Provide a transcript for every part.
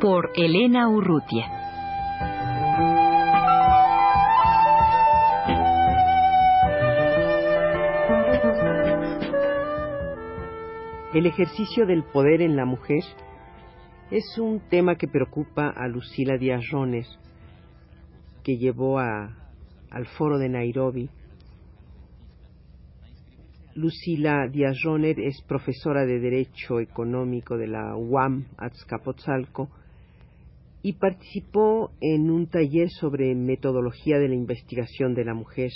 Por Elena Urrutia. El ejercicio del poder en la mujer es un tema que preocupa a Lucila Díaz Rones, que llevó a al foro de Nairobi. Lucila Díaz Roner es profesora de Derecho Económico de la UAM Azcapotzalco y participó en un taller sobre metodología de la investigación de la mujer.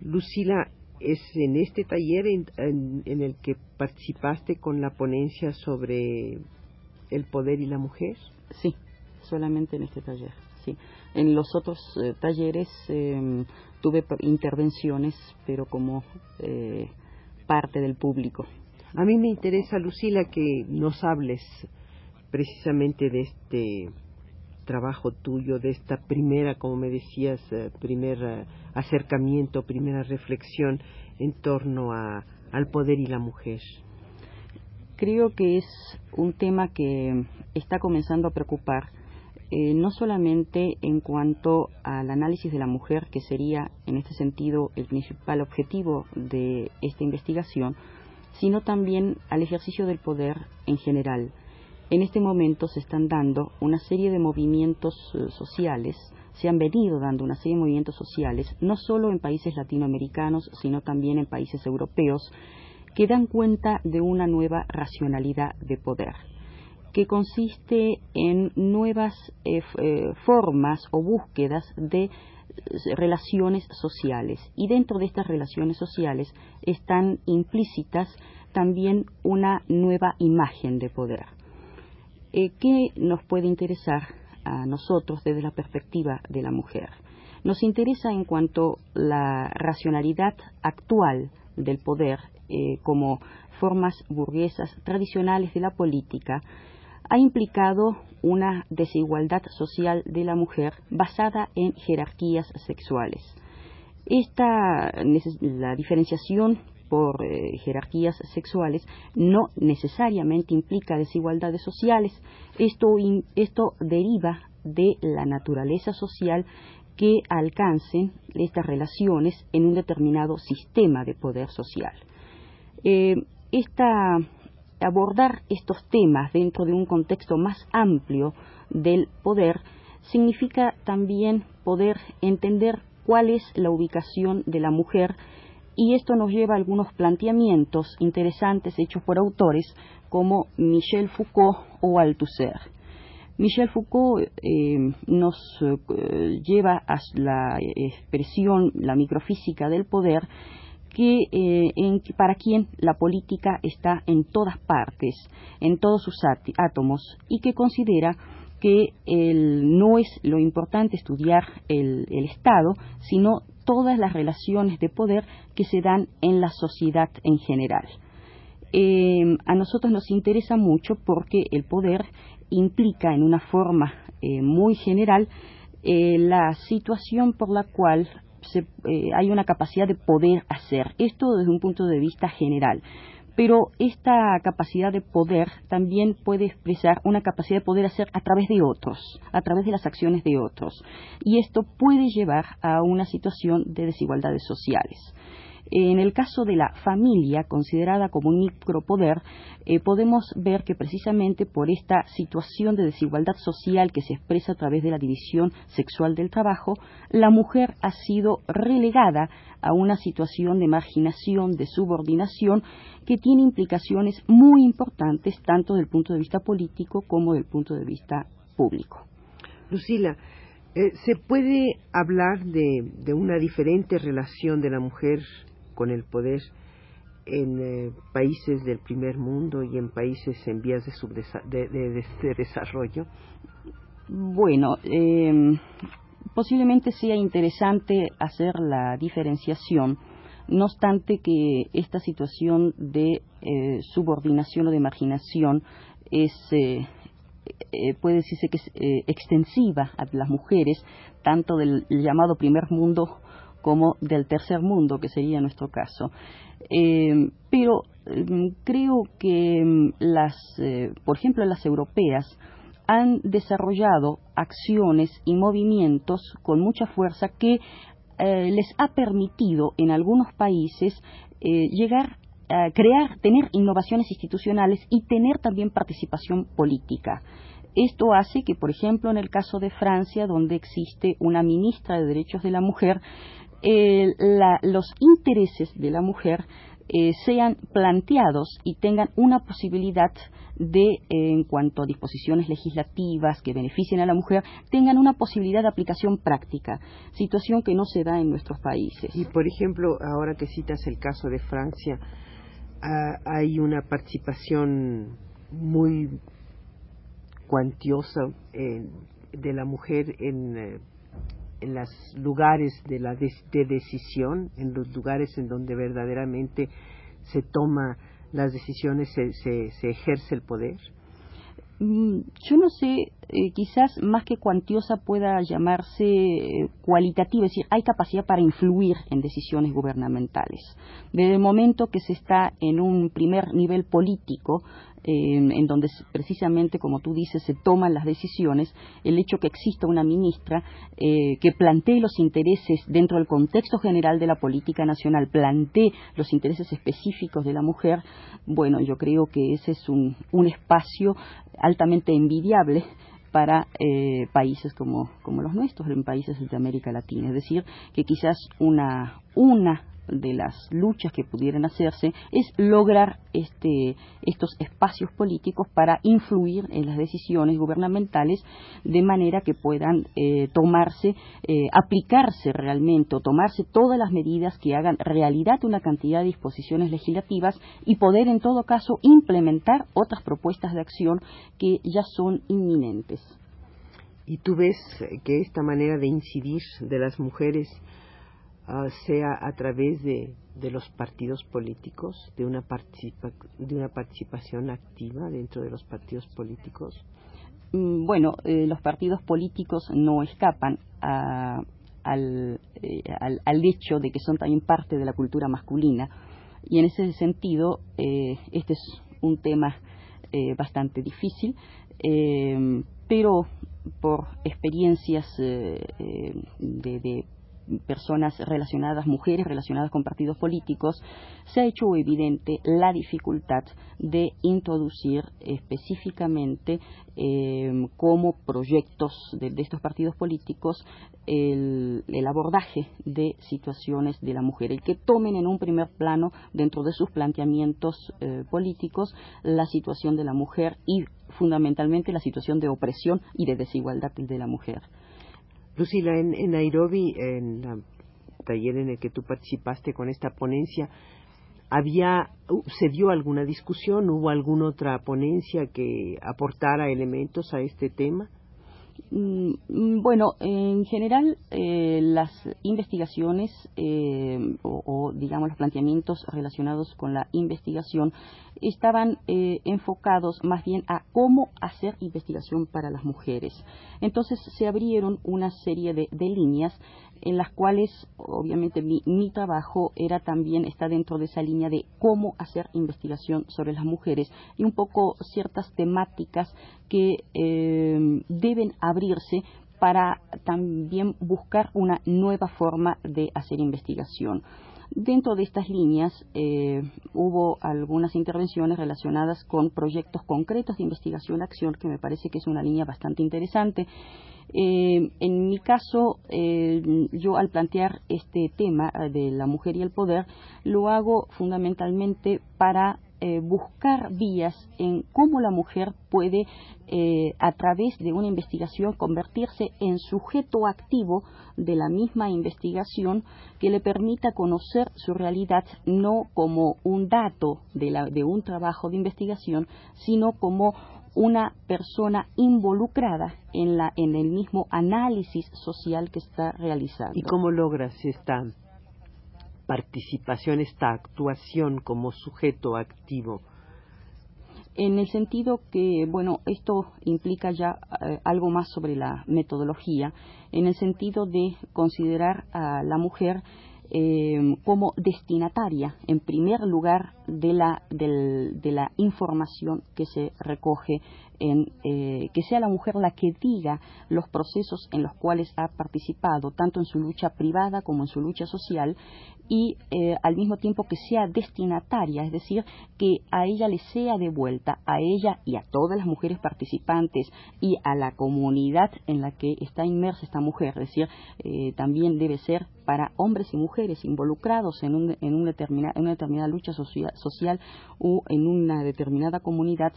Lucila, ¿es en este taller en, en el que participaste con la ponencia sobre el poder y la mujer? Sí, solamente en este taller. En los otros eh, talleres em, tuve intervenciones, pero como eh, parte del público. A mí me interesa, Lucila, que nos hables precisamente de este trabajo tuyo, de esta primera, como me decías, eh, primer acercamiento, primera reflexión en torno al poder y la mujer. Creo que es un tema que está comenzando a preocupar eh, no solamente en cuanto al análisis de la mujer, que sería en este sentido el principal objetivo de esta investigación, sino también al ejercicio del poder en general. En este momento se están dando una serie de movimientos eh, sociales, se han venido dando una serie de movimientos sociales, no solo en países latinoamericanos, sino también en países europeos, que dan cuenta de una nueva racionalidad de poder que consiste en nuevas eh, eh, formas o búsquedas de relaciones sociales. Y dentro de estas relaciones sociales están implícitas también una nueva imagen de poder. ¿Qué nos puede interesar a nosotros desde la perspectiva de la mujer? Nos interesa en cuanto la racionalidad actual del poder como formas burguesas tradicionales de la política ha implicado una desigualdad social de la mujer basada en jerarquías sexuales. Esta, la diferenciación por eh, jerarquías sexuales no necesariamente implica desigualdades sociales. Esto, esto deriva de la naturaleza social que alcancen estas relaciones en un determinado sistema de poder social. Eh, esta abordar estos temas dentro de un contexto más amplio del poder significa también poder entender cuál es la ubicación de la mujer y esto nos lleva a algunos planteamientos interesantes hechos por autores como Michel Foucault o Althusser. Michel Foucault eh, nos eh, lleva a la expresión, la microfísica del poder, que eh, para quien la política está en todas partes, en todos sus átomos, y que considera que no es lo importante estudiar el, Estado, sino todas las relaciones de poder que se dan en la sociedad en general. Eh, a nosotros nos interesa mucho porque el poder implica en una forma eh, muy general la situación por la cual eh, hay una capacidad de poder hacer. Esto desde un punto de vista general. Pero esta capacidad de poder también puede expresar una capacidad de poder hacer a través de otros, a través de las acciones de otros. Y esto puede llevar a una situación de desigualdades sociales. En el caso de la familia, considerada como un micropoder, eh, podemos ver que precisamente por esta situación de desigualdad social que se expresa a través de la división sexual del trabajo, la mujer ha sido relegada a una situación de marginación, de subordinación, que tiene implicaciones muy importantes tanto desde el punto de vista político como desde el punto de vista público. Lucila, eh, ¿se puede hablar de, una diferente relación de la mujer con el poder en eh, países del primer mundo y en países en vías de, de, desarrollo? Bueno, eh, posiblemente sea interesante hacer la diferenciación, no obstante que esta situación de eh, subordinación o de marginación es, puede decirse que es extensiva a las mujeres, tanto del llamado primer mundo como del tercer mundo, que sería nuestro caso. Eh, pero mm, creo que mm, las, eh, por ejemplo, las europeas han desarrollado acciones y movimientos con mucha fuerza que eh, les ha permitido en algunos países llegar a crear, tener innovaciones institucionales y tener también participación política. Esto hace que, por ejemplo, en el caso de Francia, donde existe una ministra de Derechos de la Mujer, los intereses de la mujer eh, sean planteados y tengan una posibilidad de, eh, en cuanto a disposiciones legislativas que beneficien a la mujer, tengan una posibilidad de aplicación práctica, situación que no se da en nuestros países. Y, por ejemplo, ahora que citas el caso de Francia, hay una participación muy cuantiosa eh, de la mujer en en los lugares de, la de, decisión, en los lugares en donde verdaderamente se toma las decisiones, se, se, ejerce el poder? Mm, yo no sé, eh, quizás más que cuantiosa pueda llamarse eh, cualitativa, es decir, hay capacidad para influir en decisiones gubernamentales. Desde el momento que se está en un primer nivel político, en donde precisamente, como tú dices, se toman las decisiones, el hecho que exista una ministra eh, que plantee los intereses dentro del contexto general de la política nacional, plantee los intereses específicos de la mujer, bueno, yo creo que ese es un, espacio altamente envidiable para eh, países como, como los nuestros, en países de América Latina. Es decir, que quizás una, una de las luchas que pudieran hacerse es lograr este, estos espacios políticos para influir en las decisiones gubernamentales de manera que puedan eh, tomarse, eh, aplicarse realmente o tomarse todas las medidas que hagan realidad una cantidad de disposiciones legislativas y poder en todo caso implementar otras propuestas de acción que ya son inminentes. ¿Y tú ves que esta manera de incidir de las mujeres Ah, sea a través de, de, los partidos políticos, de una, de una participación activa dentro de los partidos políticos? Mm, bueno, eh, los partidos políticos no escapan eh, al, al, hecho de que son también parte de la cultura masculina y en ese sentido eh, este es un tema bastante difícil, pero por experiencias de personas relacionadas, mujeres relacionadas con partidos políticos, se ha hecho evidente la dificultad de introducir específicamente eh, como proyectos de, estos partidos políticos el, abordaje de situaciones de la mujer, el que tomen en un primer plano dentro de sus planteamientos eh, políticos la situación de la mujer y fundamentalmente la situación de opresión y de desigualdad de la mujer. Lucila, en, Nairobi, en el taller en el que tú participaste con esta ponencia, había se dio alguna discusión, hubo alguna otra ponencia que aportara elementos a este tema. Mm, mm, bueno, en general eh, las investigaciones eh, o, digamos los planteamientos relacionados con la investigación estaban eh, enfocados más bien a cómo hacer investigación para las mujeres. Entonces se abrieron una serie de, líneas en las cuales obviamente mi, trabajo era también está dentro de esa línea de cómo hacer investigación sobre las mujeres y un poco ciertas temáticas que eh, deben abrirse para también buscar una nueva forma de hacer investigación. Dentro de estas líneas eh, hubo algunas intervenciones relacionadas con proyectos concretos de investigación-acción, que me parece que es una línea bastante interesante. Eh, en mi caso, eh, yo al plantear este tema de la mujer y el poder, lo hago fundamentalmente para eh, buscar vías en cómo la mujer puede, eh, a través de una investigación, convertirse en sujeto activo de la misma investigación que le permita conocer su realidad no como un dato de, de un trabajo de investigación, sino como una persona involucrada en, la, en el mismo análisis social que está realizando. ¿Y cómo logras esta participación, esta actuación como sujeto activo? En el sentido que, bueno, esto implica ya eh, algo más sobre la metodología, en el sentido de considerar a la mujer eh, como destinataria, en primer lugar, de la, de la información que se recoge en eh, que sea la mujer la que diga los procesos en los cuales ha participado, tanto en su lucha privada como en su lucha social, y eh, al mismo tiempo que sea destinataria, es decir, que a ella le sea devuelta, a ella y a todas las mujeres participantes y a la comunidad en la que está inmersa esta mujer, es decir, eh, también debe ser para hombres y mujeres involucrados en, un, en, una, determinada, en una determinada lucha social, o en una determinada comunidad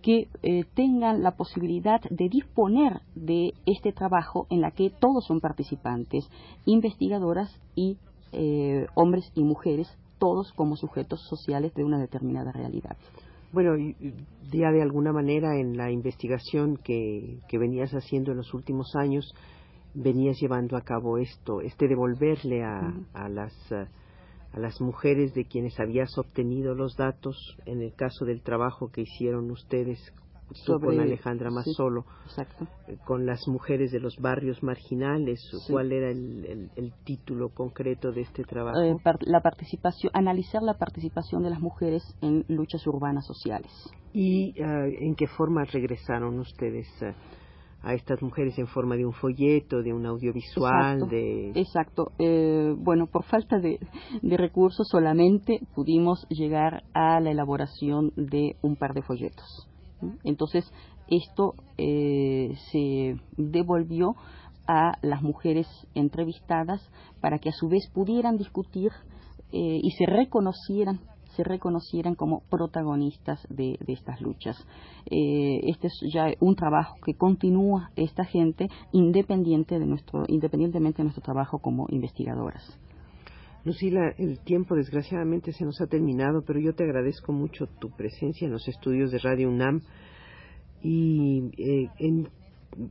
que tengan la posibilidad de disponer de este trabajo en la que todos son participantes, investigadoras y eh, hombres y mujeres, todos como sujetos sociales de una determinada realidad. Bueno, ya de alguna manera en la investigación que, venías haciendo en los últimos años, venías llevando a cabo esto, este devolverle a, a las a las mujeres de quienes habías obtenido los datos en el caso del trabajo que hicieron ustedes con Alejandra más solo eh, con las mujeres de los barrios marginales. ¿Cuál era el, título concreto de este trabajo? Eh, la participación, analizar la participación de las mujeres en luchas urbanas sociales. ¿Y ah, en qué forma regresaron ustedes? A estas mujeres en forma de un folleto, de un audiovisual, exacto, de... Exacto. Eh, bueno, por falta de, recursos solamente pudimos llegar a la elaboración de un par de folletos. Entonces, esto eh, se devolvió a las mujeres entrevistadas para que a su vez pudieran discutir eh, y se reconocieran se reconocieran como protagonistas de, estas luchas. Eh, este es ya un trabajo que continúa esta gente independiente de nuestro, independientemente de nuestro trabajo como investigadoras. Lucila, el tiempo desgraciadamente se nos ha terminado, pero yo te agradezco mucho tu presencia en los estudios de Radio UNAM y eh,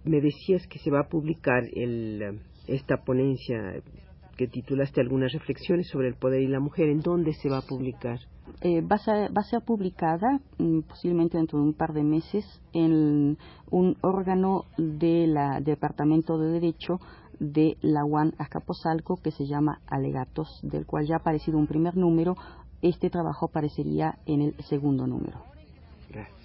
me decías que se va a publicar el, esta ponencia que titulaste algunas reflexiones sobre el poder y la mujer. ¿En dónde se va a publicar? Eh, va, a, va, a, ser publicada mm, posiblemente dentro de un par de meses en un órgano del Departamento de Derecho de la UAN Azcapotzalco que se llama Alegatos, del cual ya ha aparecido un primer número. Este trabajo aparecería en el segundo número. Gracias.